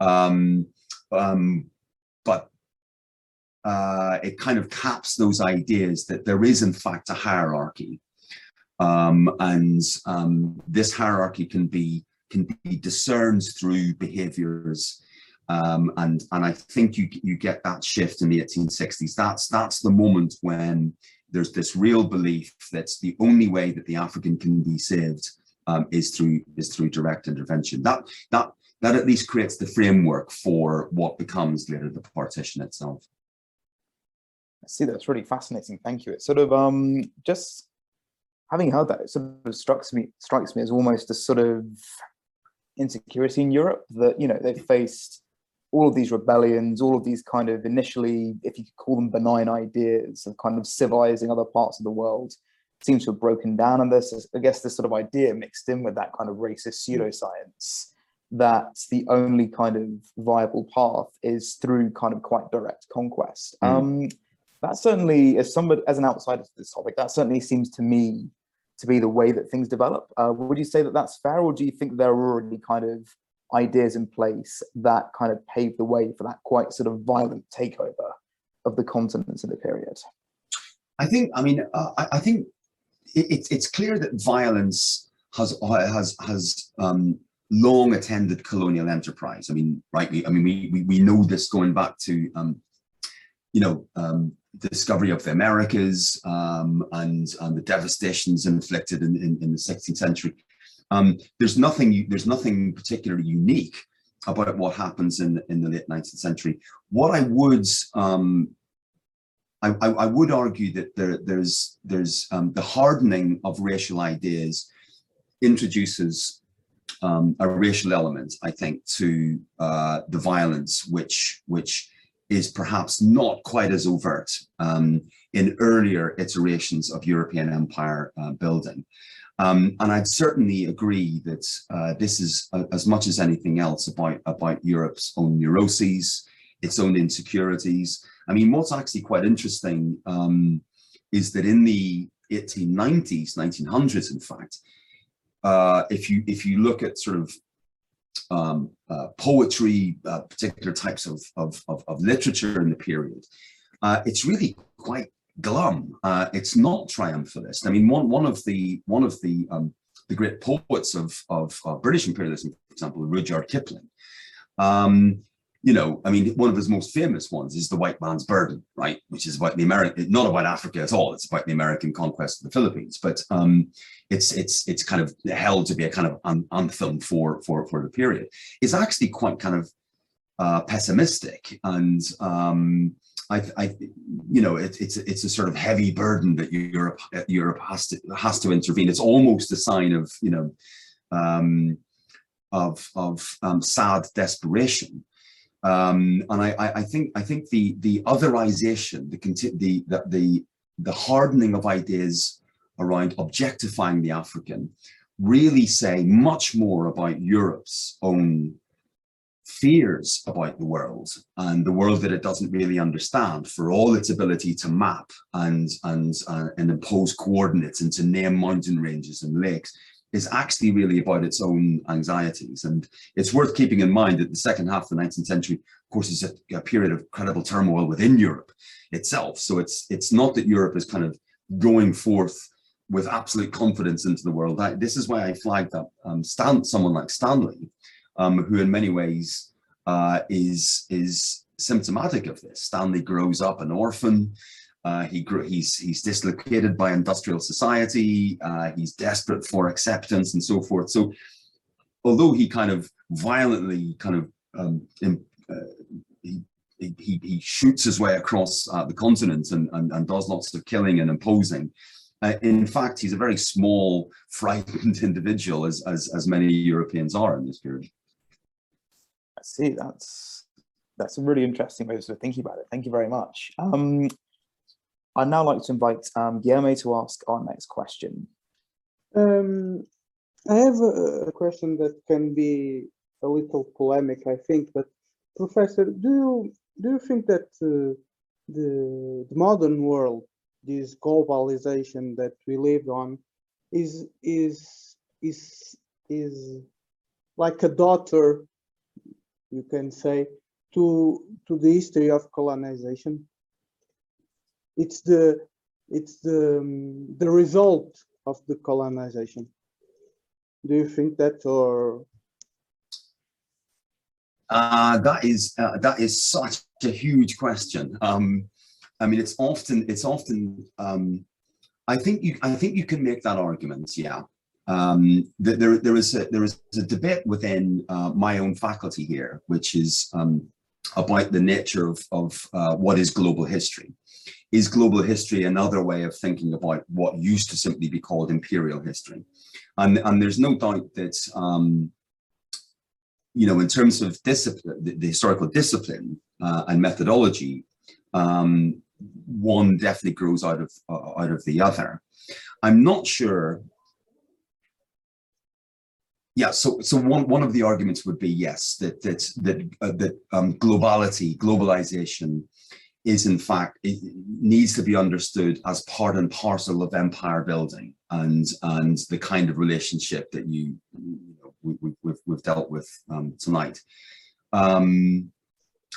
Um, um but uh, it kind of caps those ideas that there is in fact a hierarchy. Um, and um, this hierarchy can be can be discerned through behaviors. Um, and, and I think you, you get that shift in the 1860s. That's, that's the moment when there's this real belief that the only way that the African can be saved um, is through is through direct intervention. That that that at least creates the framework for what becomes later the partition itself. I see that's really fascinating. Thank you. It sort of um just having heard that, it sort of strikes me strikes me as almost a sort of insecurity in Europe that, you know, they've faced all of these rebellions, all of these kind of initially, if you could call them benign ideas of kind of civilizing other parts of the world, seems to have broken down. And there's, I guess, this sort of idea mixed in with that kind of racist pseudoscience that the only kind of viable path is through kind of quite direct conquest. Mm. Um, that certainly, as somebody, as an outsider to this topic, that certainly seems to me to be the way that things develop. Uh, would you say that that's fair, or do you think there are already kind of ideas in place that kind of pave the way for that quite sort of violent takeover of the continents in the period? I think, I mean, uh, I, I, think it, it's clear that violence has has has um, long attended colonial enterprise. I mean, rightly, I mean, we we, we know this going back to um, you know um, discovery of the Americas um, and, and the devastations inflicted in, in, in the 16th century. Um, there's nothing there's nothing particularly unique about what happens in, in the late 19th century. What I would um, I, I, would argue that there, there's there's um, the hardening of racial ideas introduces um, a racial element, I think, to uh, the violence which which is perhaps not quite as overt um, in earlier iterations of European empire uh, building. Um, and I'd certainly agree that uh, this is uh, as much as anything else about, about Europe's own neuroses, its own insecurities. I mean, what's actually quite interesting um, is that in the 1890s, 1900s, in fact, uh, if you if you look at sort of um, uh, poetry, uh, particular types of, of, of, of, literature in the period, uh, it's really quite glum. Uh, it's not triumphalist. I mean, one, one of the, one of the um, the great poets of, of, of British imperialism, for example, Rudyard Kipling. Um, you know, I mean, one of his most famous ones is The White Man's Burden, right? Which is about the American, not about Africa at all. It's about the American conquest of the Philippines. But um, it's it's it's kind of held to be a kind of anthem for for for the period. It's actually quite kind of uh, pessimistic, and um, I, I, you know, it, it's it's a sort of heavy burden that Europe Europe has to has to intervene. It's almost a sign of you know um, of of um, sad desperation. Um, and I, I think I think the the otherization, the the the the, hardening of ideas around objectifying the African really say much more about Europe's own fears about the world and the world that it doesn't really understand for all its ability to map and and uh, and impose coordinates and to name mountain ranges and lakes is actually really about its own anxieties. And it's worth keeping in mind that the second half of the 19th century, of course, is a, a, period of credible turmoil within Europe itself. So it's it's not that Europe is kind of going forth with absolute confidence into the world. I, this is why I flagged up um, Stan, someone like Stanley, um, who in many ways uh, is is symptomatic of this. Stanley grows up an orphan. Uh, he grew, he's he's dislocated by industrial society. Uh, he's desperate for acceptance and so forth. So, although he kind of violently kind of um, in, uh, he, he, he shoots his way across uh, the continent and, and, and does lots of killing and imposing. Uh, in fact, he's a very small, <laughs> frightened individual, as, as as many Europeans are in this period. I see. That's that's a really interesting way of thinking about it. Thank you very much. Um, I'd now like to invite um, Guillermo to ask our next question. Um, I have a, question that can be a little polemic, I think, but Professor, do you do you think that uh, the, the modern world, this globalization that we live on, is is is is like a daughter, you can say, to to the history of colonization? It's the it's the um, the result of the colonization. Do you think that or? Uh, that is uh, that is such a huge question. Um, i mean it's often it's often um, i think you i think you can make that argument yeah. Um, there, there is a, there is a debate within uh, my own faculty here, which is um, about the nature of, of uh, what is global history is global history another way of thinking about what used to simply be called imperial history? And, and there's no doubt that, um, you know, in terms of discipline, the, the historical discipline uh, and methodology, um, one definitely grows out of uh, out of the other. I'm not sure. Yeah, so so one one of the arguments would be yes that that that uh, that um, globality, globalization, is in fact it needs to be understood as part and parcel of empire building and and the kind of relationship that you, you know, we, have we've, we've dealt with um, tonight. Um,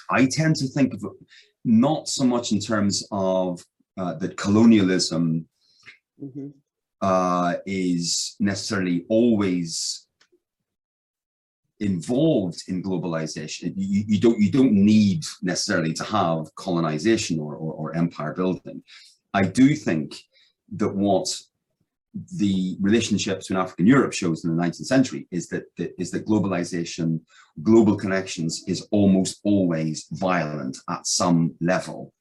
I tend to think of it not so much in terms of uh, that colonialism mm -hmm. uh, is necessarily always involved in globalization. You, you, don't you don't need necessarily to have colonization or, or, or empire building. I do think that what the relationship between Africa and Europe shows in the 19th century is that, that is that globalization, global connections is almost always violent at some level.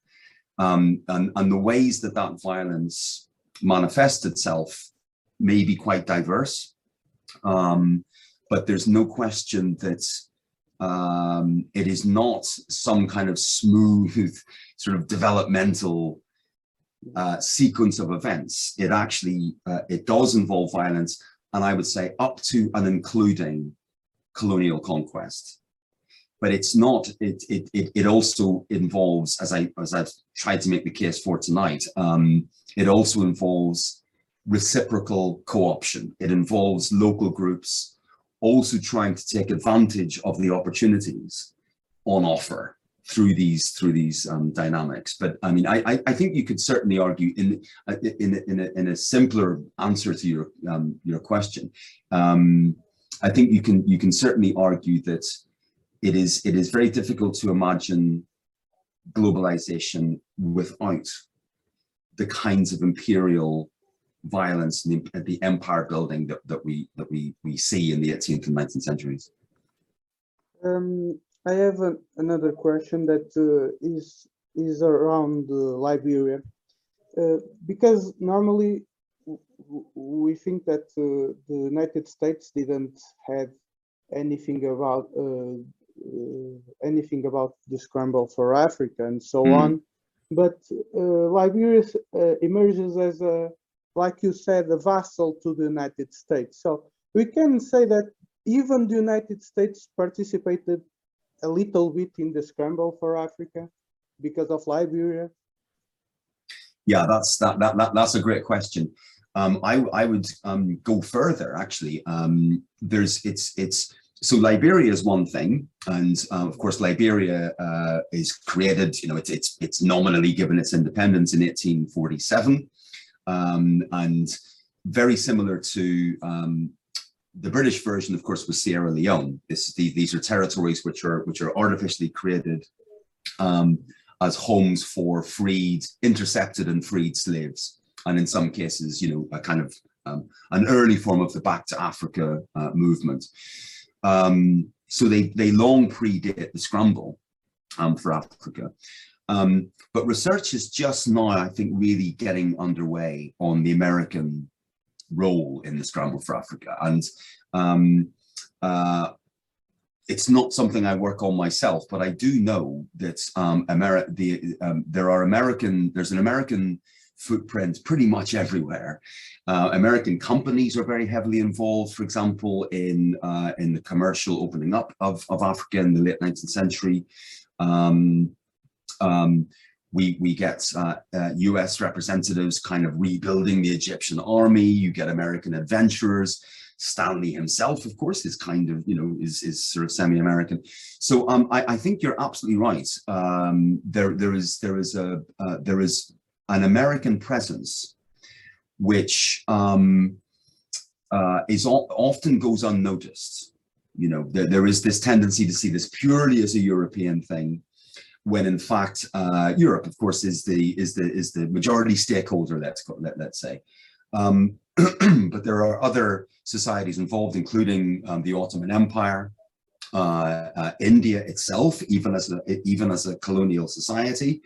Um, and, and the ways that that violence manifests itself may be quite diverse. Um, but there's no question that um, it is not some kind of smooth sort of developmental uh, sequence of events. It actually, uh, it does involve violence, and I would say up to and including colonial conquest. But it's not, it, it, it, it also involves, as, I, as I've tried to make the case for tonight, um, it also involves reciprocal co-option. It involves local groups also trying to take advantage of the opportunities on offer through these through these um, dynamics. But I mean, I, I think you could certainly argue in in in a, in a simpler answer to your um, your question. Um, I think you can you can certainly argue that it is it is very difficult to imagine globalization without the kinds of imperial violence and the, the empire building that, that we that we we see in the 18th and 19th centuries. Um, I have an, another question that uh, is is around uh, Liberia, uh, because normally we think that uh, the United States didn't have anything about uh, uh, anything about the scramble for Africa and so mm. on, but Liberia emerges as a like you said, a vassal to the United States. So we can say that even the United States participated a little bit in the scramble for Africa because of Liberia? Yeah, that's that, that, that that's a great question. Um, I I would um, go further actually. Um, there's it's it's so Liberia is one thing, and uh, of course Liberia uh, is created. You know, it's it's it's nominally given its independence in 1847, um, and very similar to um, the British version, of course, was Sierra Leone. This, the, these are territories which are which are artificially created um, as homes for freed, intercepted, and freed slaves, and in some cases, you know, a kind of um, an early form of the Back to Africa uh, movement. Um, so they they long predate the scramble um, for Africa. Um, but research is just now, I think, really getting underway on the American role in the scramble for Africa. And um, uh, it's not something I work on myself, but I do know that um, Ameri the, um, there are American, there's an American footprint pretty much everywhere. Uh, American companies are very heavily involved, for example, in uh, in the commercial opening up of, of Africa in the late 19th century. Um, um, we, we get uh, uh, US representatives kind of rebuilding the Egyptian army. You get American adventurers. Stanley himself, of course, is kind of, you know, is, is sort of semi-American. So um, I, I, think you're absolutely right. Um, there, there is, there is a, uh, there is an American presence, which um, uh, is often goes unnoticed. You know, there, there is this tendency to see this purely as a European thing, when in fact uh, Europe, of course, is the is the is the majority stakeholder. Let's let, let's say, um, <clears throat> but there are other societies involved, including um, the Ottoman Empire, uh, uh, India itself, even as a even as a colonial society.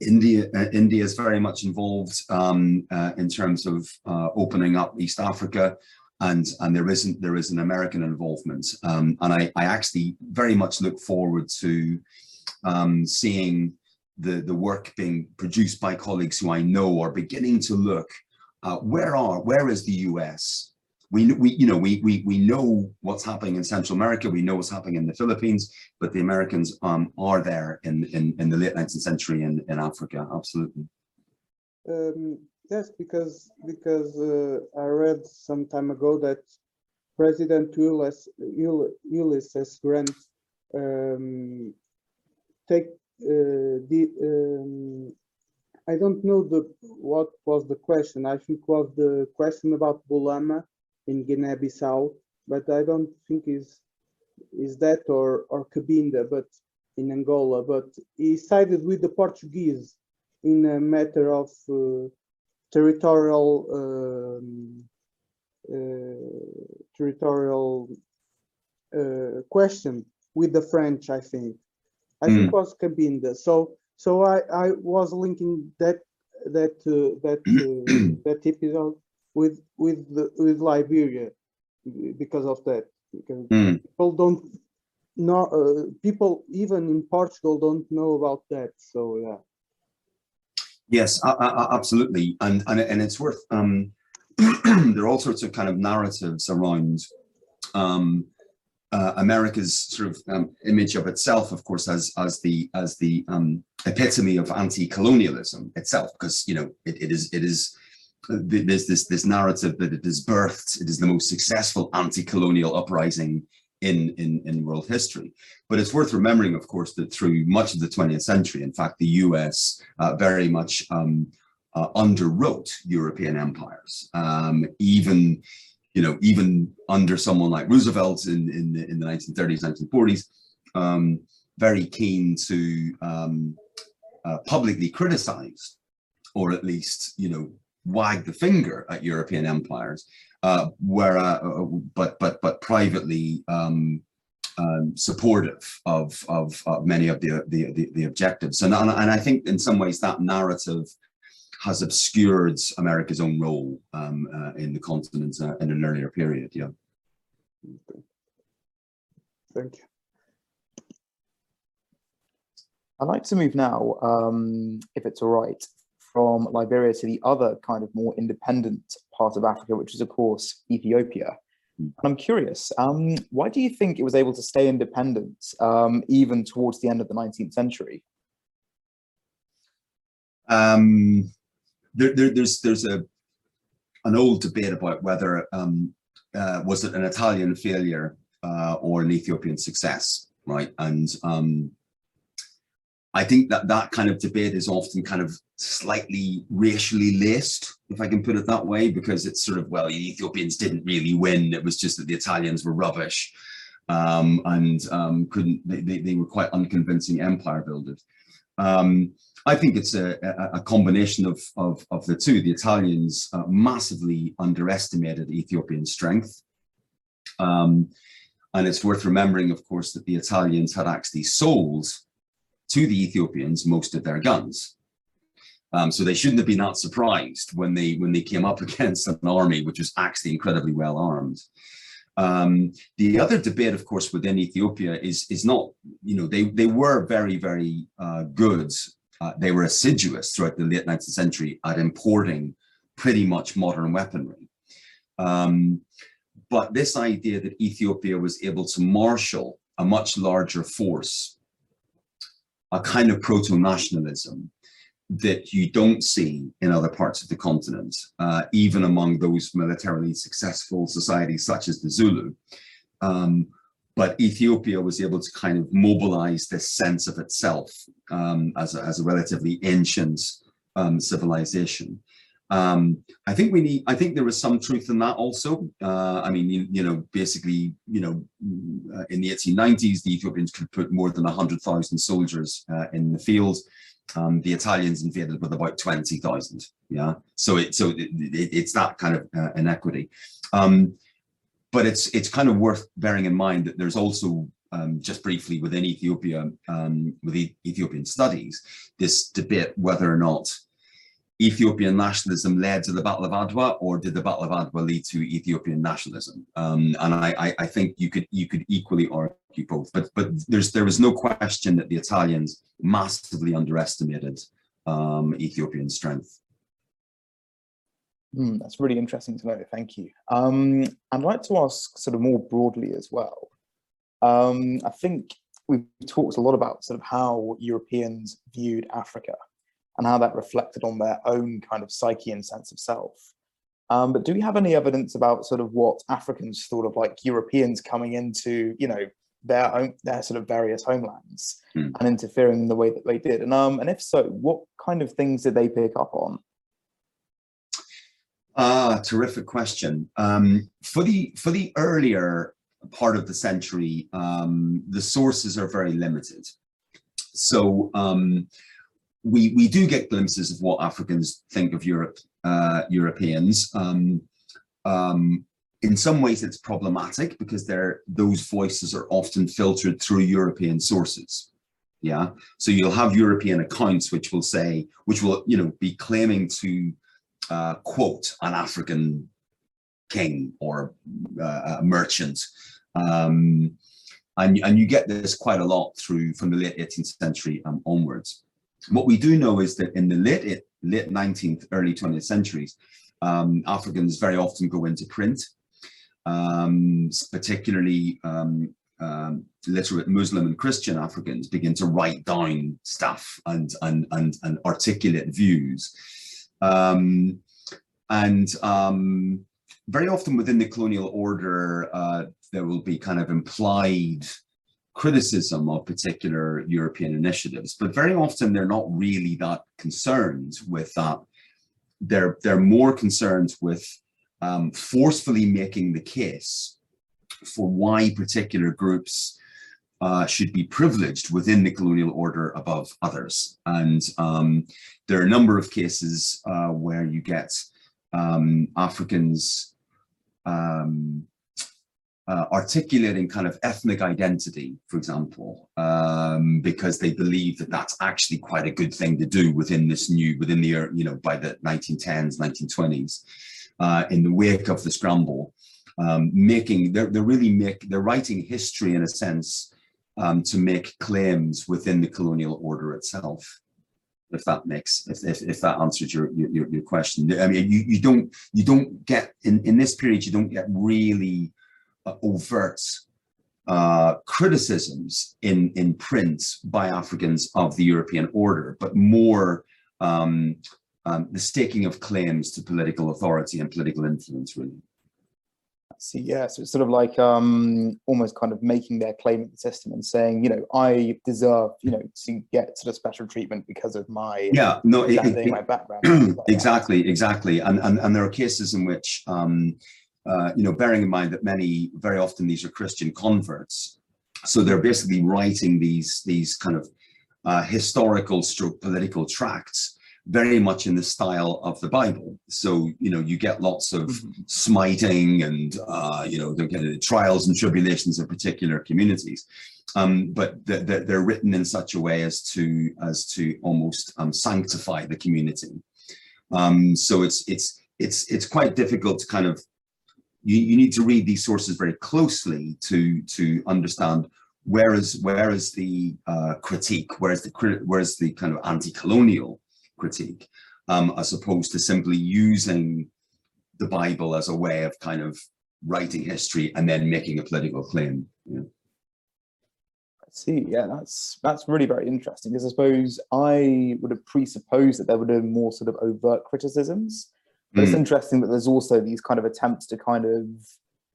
India uh, India is very much involved um, uh, in terms of uh, opening up East Africa and and there isn't there is an American involvement um, and I, I actually very much look forward to um, seeing the, the work being produced by colleagues who I know are beginning to look uh, where are where is the US? We, we you know we, we we know what's happening in Central America. We know what's happening in the Philippines, but the Americans um, are there in, in in the late 19th century in in Africa. Absolutely. Um, yes, because because uh, I read some time ago that President Ulysses, Ulysses Grant um, take uh, the um, I don't know the what was the question. I think was the question about Bulama in Guinea-Bissau, but I don't think is is that or or Cabinda, but in Angola. But he sided with the Portuguese in a matter of uh, territorial um, uh, territorial uh, question with the French, I think. I mm. think was Cabinda. So so I I was linking that that uh, that uh, <clears throat> that episode with with the, with Liberia because of that because mm. people don't know uh, people even in Portugal don't know about that. So yeah. Yes, absolutely, and and and it's worth. Um, <clears throat> there are all sorts of kind of narratives around um, uh, America's sort of um, image of itself, of course, as as the as the um, epitome of anti-colonialism itself, because you know it, it is it is uh, there's this this narrative that it is birthed, it is the most successful anti-colonial uprising in, in, in world history. But it's worth remembering, of course, that through much of the 20th century, in fact, the US uh, very much um, uh, underwrote European empires. Um, even, you know, even under someone like Roosevelt in, in, the, in the 1930s, 1940s, um, very keen to um, uh, publicly criticize, or at least, you know, wag the finger at European empires, uh, where, uh, uh, but but but privately um, um, supportive of, of, many of the the, the, the objectives, and and I think in some ways that narrative has obscured America's own role um, uh, in the continent uh, in an earlier period. Yeah. Thank you. I'd like to move now, um, if it's all right, from Liberia to the other kind of more independent part of Africa, which is, of course, Ethiopia. And I'm curious, um, why do you think it was able to stay independent um, even towards the end of the 19th century? Um, there, there, there's there's a an old debate about whether um, uh, was it an Italian failure uh, or an Ethiopian success, right? And um, I think that that kind of debate is often kind of slightly racially laced, if I can put it that way, because it's sort of, well, the Ethiopians didn't really win. It was just that the Italians were rubbish um, and um, couldn't, they, they, they, were quite unconvincing empire builders. Um, I think it's a, a, combination of, of, of, the two. The Italians uh, massively underestimated Ethiopian strength. Um, and it's worth remembering, of course, that the Italians had actually sold to the Ethiopians most of their guns. Um, so they shouldn't have been that surprised when they when they came up <laughs> against an army which was actually incredibly well armed. Um, the other debate, of course, within Ethiopia is is not you know they they were very very uh, good. Uh, they were assiduous throughout the late 19th century at importing pretty much modern weaponry. Um, but this idea that Ethiopia was able to marshal a much larger force a kind of proto-nationalism that you don't see in other parts of the continent, uh, even among those militarily successful societies such as the Zulu. Um, but Ethiopia was able to kind of mobilize this sense of itself um, as, a, as a relatively ancient um, civilization. Um, I think we need, I think there is some truth in that also. Uh, I mean, you, you, know, basically, you know, uh, in the 1890s, the Ethiopians could put more than 100,000 soldiers uh, in the field. Um, the Italians invaded with about 20,000. Yeah. So it, so it, it, it's that kind of uh, inequity. Um, but it's, it's kind of worth bearing in mind that there's also um, just briefly within Ethiopia, um, with the Ethiopian studies, this debate whether or not Ethiopian nationalism led to the Battle of Adwa, or did the Battle of Adwa lead to Ethiopian nationalism? Um, and I, I, think you could you could equally argue both. But but there's there is no question that the Italians massively underestimated um, Ethiopian strength. Mm, that's really interesting to know. Thank you. Um, I'd like to ask sort of more broadly as well. Um, I think we've talked a lot about sort of how Europeans viewed Africa and how that reflected on their own kind of psyche and sense of self. Um, but do we have any evidence about sort of what Africans thought of like Europeans coming into, you know, their own, their sort of various homelands mm. and interfering in the way that they did? And um, and if so, what kind of things did they pick up on? Ah, terrific question. Um, for the for the earlier part of the century, um, the sources are very limited. So um, we we do get glimpses of what Africans think of Europe, uh, Europeans. Um, um, in some ways, it's problematic because those voices are often filtered through European sources. Yeah, so you'll have European accounts which will say, which will you know be claiming to uh, quote an African king or uh, a merchant. Um, and, and you get this quite a lot through from the late 18th century um, onwards. What we do know is that in the late, late 19th, early 20th centuries, um, Africans very often go into print, um, particularly um, um, literate Muslim and Christian Africans begin to write down stuff and, and, and, and articulate views. Um, and very often within the colonial order, uh, there will be kind of implied criticism of particular European initiatives, but very often they're not really that concerned with that. They're, they're more concerned with um, forcefully making the case for why particular groups uh, should be privileged within the colonial order above others. And um, there are a number of cases uh, where you get um, Africans um, uh, articulating kind of ethnic identity, for example, um, because they believe that that's actually quite a good thing to do within this new, within the, you know, by the 1910s, 1920s, uh, in the wake of the scramble, um, making, they're, they're really make, they're writing history in a sense um, to make claims within the colonial order itself if that makes if, if, if that answers your, your your question. I mean you you don't you don't get in in this period you don't get really overt uh, criticisms in in print by africans of the european order but more um, um, the staking of claims to political authority and political influence really See, yeah, so it's sort of like um, almost kind of making their claim at the system and saying, you know, I deserve, you know, to get sort of special treatment because of my yeah, no, it, it, my background. like <clears throat> exactly, that. exactly, and and and there are cases in which, um, uh, you know, bearing in mind that many, very often these are Christian converts, so they're basically writing these these kind of uh, historical stroke political tracts very much in the style of the Bible. So, you know, you get lots of mm -hmm. smiting and, uh, you know, they get trials and tribulations of particular communities. Um, but they're, they're written in such a way as to as to almost um, sanctify the community. Um, so it's it's it's it's quite difficult to kind of you, you need to read these sources very closely to to understand where is where is the uh, critique, where is the where is the kind of anti-colonial critique, um, as opposed to simply using the Bible as a way of kind of writing history and then making a political claim. I see. Yeah, that's that's really very interesting because I suppose I would have presupposed that there would have been more sort of overt criticisms. But mm. it's interesting that there's also these kind of attempts to kind of,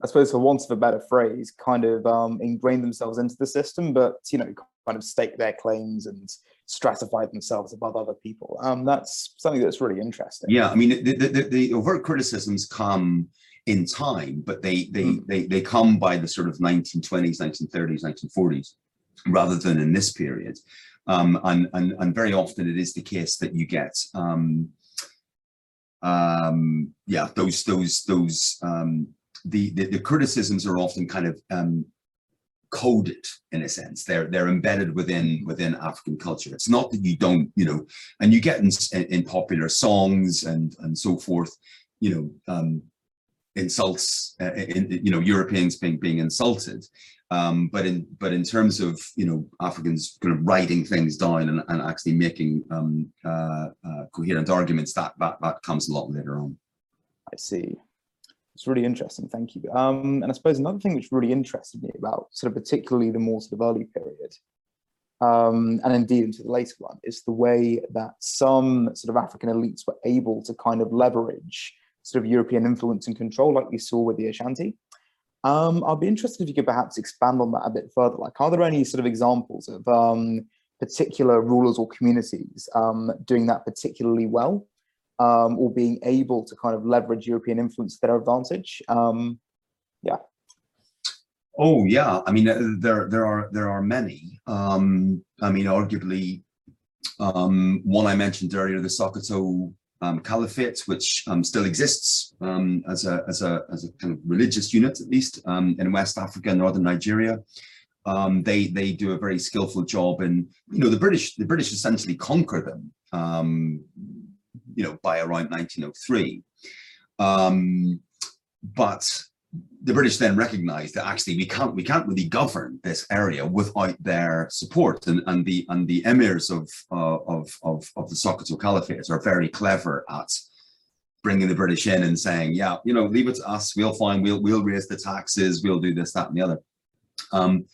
I suppose for want of a better phrase, kind of um, ingrain themselves into the system, but you know, kind of stake their claims and stratify themselves above other people. Um, that's something that's really interesting. Yeah, I mean, the, the, the overt criticisms come in time, but they they, mm. they they come by the sort of 1920s, 1930s, 1940s, rather than in this period. Um, and, and, and very often it is the case that you get um, um, yeah, those those those um, the, the, the criticisms are often kind of um, coded in a sense. They're they're embedded within within african culture. It's not that you don't you know and you get in, in popular songs and and so forth you know um insults uh, in you know europeans being being insulted. Um but in but in terms of you know africans kind of writing things down and, and actually making um uh, uh coherent arguments that that that comes a lot later on. I see. It's really interesting, thank you. Um, and I suppose another thing which really interested me about sort of particularly the more sort of early period, um, and indeed into the later one, is the way that some sort of African elites were able to kind of leverage sort of European influence and control like we saw with the Ashanti. Um, I'd be interested if you could perhaps expand on that a bit further. Like, are there any sort of examples of um, particular rulers or communities um, doing that particularly well? um, or being able to kind of leverage European influence to their advantage. Um, yeah. Oh yeah, I mean uh, there there are there are many. Um, I mean, arguably, one I mentioned earlier, the Sokoto um, Caliphate, which um, still exists um, as a as a as a kind of religious unit, at least um, in West Africa and northern Nigeria. Um, they they do a very skillful job, and you know the British the British essentially conquer them um, you know, by around 1903. Um, but the British then recognized that actually we can't we can't really govern this area without their support and and the and the emirs of uh, of of of the Sokoto Caliphate are very clever at bringing the British in and saying yeah you know leave it to us we'll find we'll we'll raise the taxes we'll do this that and the other. Um,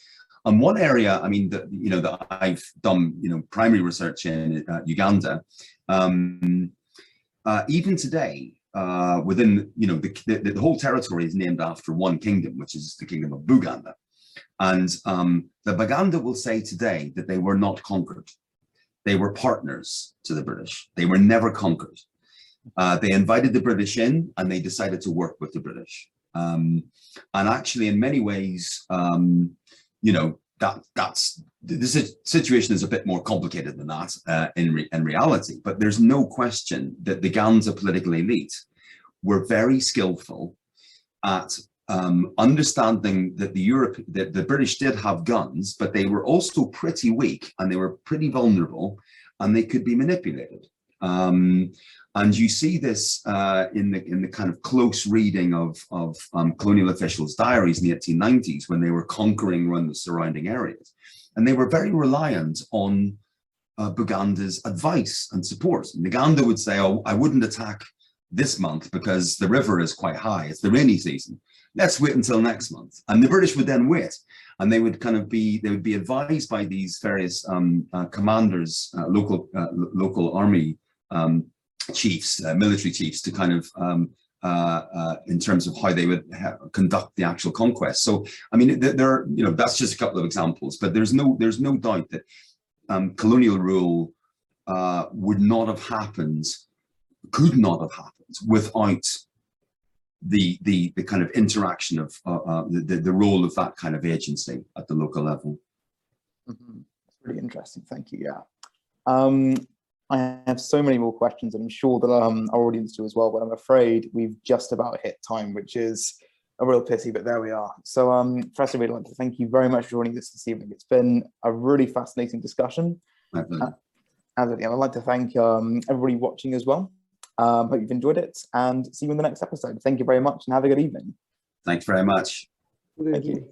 and one area I mean that you know that I've done you know primary research in uh, Uganda um, uh, even today, uh, within, you know, the, the, the whole territory is named after one kingdom, which is the kingdom of Buganda. And um, the Baganda will say today that they were not conquered. They were partners to the British. They were never conquered. Uh, they invited the British in and they decided to work with the British. Um, and actually, in many ways, um, you know, that that's the situation is a bit more complicated than that uh, in re in reality. But there's no question that the Ganda political elite were very skillful at um, understanding that the Europe that the British did have guns, but they were also pretty weak and they were pretty vulnerable, and they could be manipulated. Um, and you see this uh, in the in the kind of close reading of of um, colonial officials' diaries in the 1890s when they were conquering around the surrounding areas, and they were very reliant on uh, Buganda's advice and support. And Buganda would say, "Oh, I wouldn't attack this month because the river is quite high. It's the rainy season. Let's wait until next month." And the British would then wait, and they would kind of be they would be advised by these various um, uh, commanders, uh, local uh, local army um, chiefs, uh, military chiefs, to kind of um, uh, uh, in terms of how they would conduct the actual conquest. So, I mean, there, are, you know, that's just a couple of examples, but there's no, there's no doubt that um, colonial rule uh, would not have happened, could not have happened without the the the kind of interaction of uh, uh, the the role of that kind of agency at the local level. Mm -hmm. Really interesting. Thank you. Yeah. Um, I have so many more questions, and I'm sure that um, our audience do as well. But I'm afraid we've just about hit time, which is a real pity. But there we are. So, um, first, I'd like to thank you very much for joining us this evening. It's been a really fascinating discussion. Uh, and I'd like to thank um, everybody watching as well. Um, hope you've enjoyed it, and see you in the next episode. Thank you very much, and have a good evening. Thanks very much. Thank you.